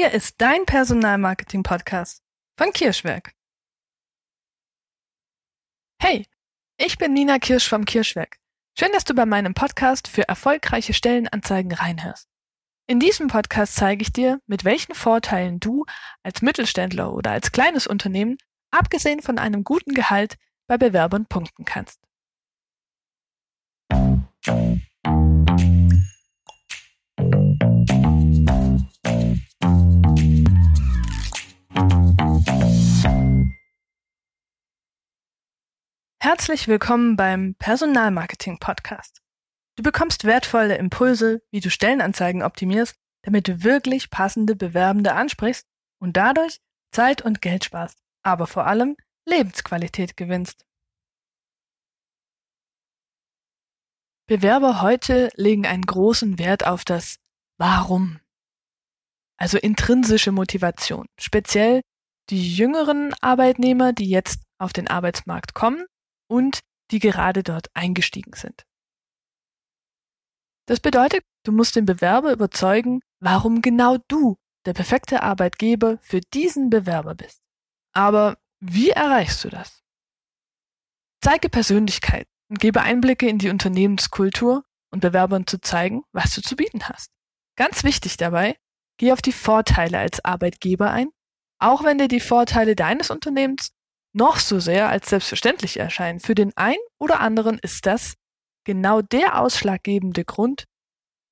Hier ist dein Personalmarketing-Podcast von Kirschwerk. Hey, ich bin Nina Kirsch vom Kirschwerk. Schön, dass du bei meinem Podcast für erfolgreiche Stellenanzeigen reinhörst. In diesem Podcast zeige ich dir, mit welchen Vorteilen du als Mittelständler oder als kleines Unternehmen, abgesehen von einem guten Gehalt, bei Bewerbern punkten kannst. Herzlich willkommen beim Personalmarketing Podcast. Du bekommst wertvolle Impulse, wie du Stellenanzeigen optimierst, damit du wirklich passende Bewerbende ansprichst und dadurch Zeit und Geld sparst, aber vor allem Lebensqualität gewinnst. Bewerber heute legen einen großen Wert auf das Warum. Also intrinsische Motivation. Speziell die jüngeren Arbeitnehmer, die jetzt auf den Arbeitsmarkt kommen und die gerade dort eingestiegen sind. Das bedeutet, du musst den Bewerber überzeugen, warum genau du der perfekte Arbeitgeber für diesen Bewerber bist. Aber wie erreichst du das? Zeige Persönlichkeit und gebe Einblicke in die Unternehmenskultur und Bewerbern zu zeigen, was du zu bieten hast. Ganz wichtig dabei, geh auf die Vorteile als Arbeitgeber ein, auch wenn dir die Vorteile deines Unternehmens noch so sehr als selbstverständlich erscheinen. Für den einen oder anderen ist das genau der ausschlaggebende Grund,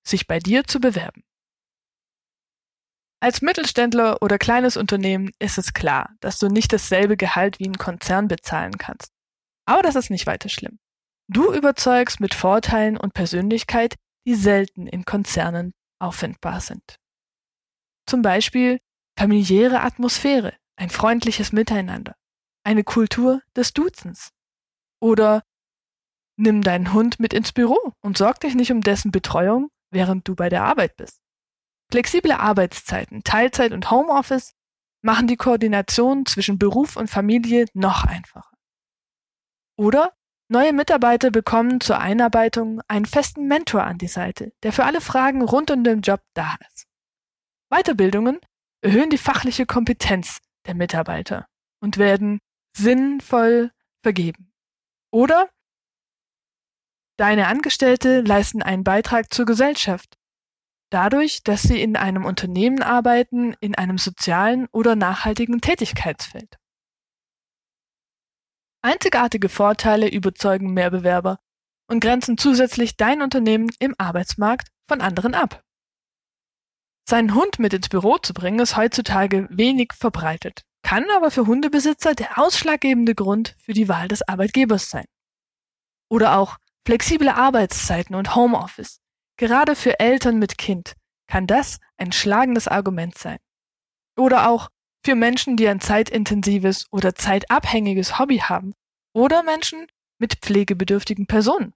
sich bei dir zu bewerben. Als Mittelständler oder kleines Unternehmen ist es klar, dass du nicht dasselbe Gehalt wie ein Konzern bezahlen kannst. Aber das ist nicht weiter schlimm. Du überzeugst mit Vorteilen und Persönlichkeit, die selten in Konzernen auffindbar sind. Zum Beispiel familiäre Atmosphäre, ein freundliches Miteinander, eine Kultur des Duzens. Oder nimm deinen Hund mit ins Büro und sorg dich nicht um dessen Betreuung, während du bei der Arbeit bist. Flexible Arbeitszeiten, Teilzeit und Homeoffice machen die Koordination zwischen Beruf und Familie noch einfacher. Oder neue Mitarbeiter bekommen zur Einarbeitung einen festen Mentor an die Seite, der für alle Fragen rund um den Job da ist. Weiterbildungen erhöhen die fachliche Kompetenz der Mitarbeiter und werden sinnvoll vergeben. Oder deine Angestellte leisten einen Beitrag zur Gesellschaft. Dadurch, dass sie in einem Unternehmen arbeiten, in einem sozialen oder nachhaltigen Tätigkeitsfeld. Einzigartige Vorteile überzeugen mehr Bewerber und grenzen zusätzlich dein Unternehmen im Arbeitsmarkt von anderen ab. Seinen Hund mit ins Büro zu bringen, ist heutzutage wenig verbreitet kann aber für Hundebesitzer der ausschlaggebende Grund für die Wahl des Arbeitgebers sein. Oder auch flexible Arbeitszeiten und Homeoffice. Gerade für Eltern mit Kind kann das ein schlagendes Argument sein. Oder auch für Menschen, die ein zeitintensives oder zeitabhängiges Hobby haben. Oder Menschen mit pflegebedürftigen Personen.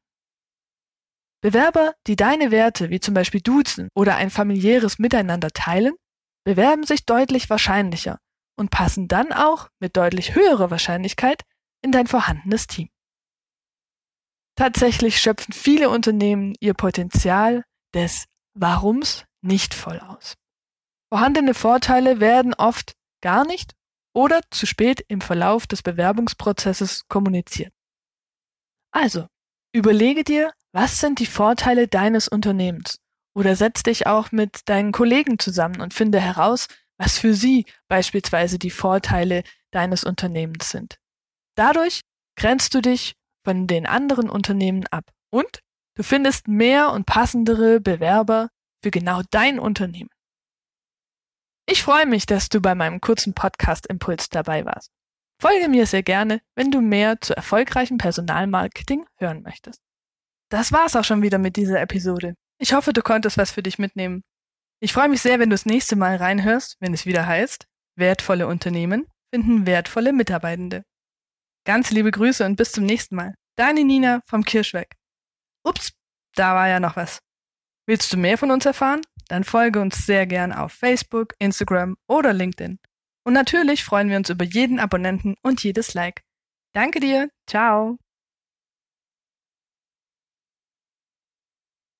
Bewerber, die deine Werte wie zum Beispiel Duzen oder ein familiäres Miteinander teilen, bewerben sich deutlich wahrscheinlicher und passen dann auch mit deutlich höherer Wahrscheinlichkeit in dein vorhandenes Team. Tatsächlich schöpfen viele Unternehmen ihr Potenzial des Warums nicht voll aus. Vorhandene Vorteile werden oft gar nicht oder zu spät im Verlauf des Bewerbungsprozesses kommuniziert. Also, überlege dir, was sind die Vorteile deines Unternehmens oder setz dich auch mit deinen Kollegen zusammen und finde heraus, was für sie beispielsweise die Vorteile deines Unternehmens sind. Dadurch grenzt du dich von den anderen Unternehmen ab und du findest mehr und passendere Bewerber für genau dein Unternehmen. Ich freue mich, dass du bei meinem kurzen Podcast Impuls dabei warst. Folge mir sehr gerne, wenn du mehr zu erfolgreichem Personalmarketing hören möchtest. Das war's auch schon wieder mit dieser Episode. Ich hoffe, du konntest was für dich mitnehmen ich freue mich sehr, wenn du das nächste Mal reinhörst, wenn es wieder heißt, wertvolle Unternehmen finden wertvolle Mitarbeitende. Ganz liebe Grüße und bis zum nächsten Mal. Deine Nina vom Kirschweg. Ups, da war ja noch was. Willst du mehr von uns erfahren? Dann folge uns sehr gern auf Facebook, Instagram oder LinkedIn. Und natürlich freuen wir uns über jeden Abonnenten und jedes Like. Danke dir. Ciao.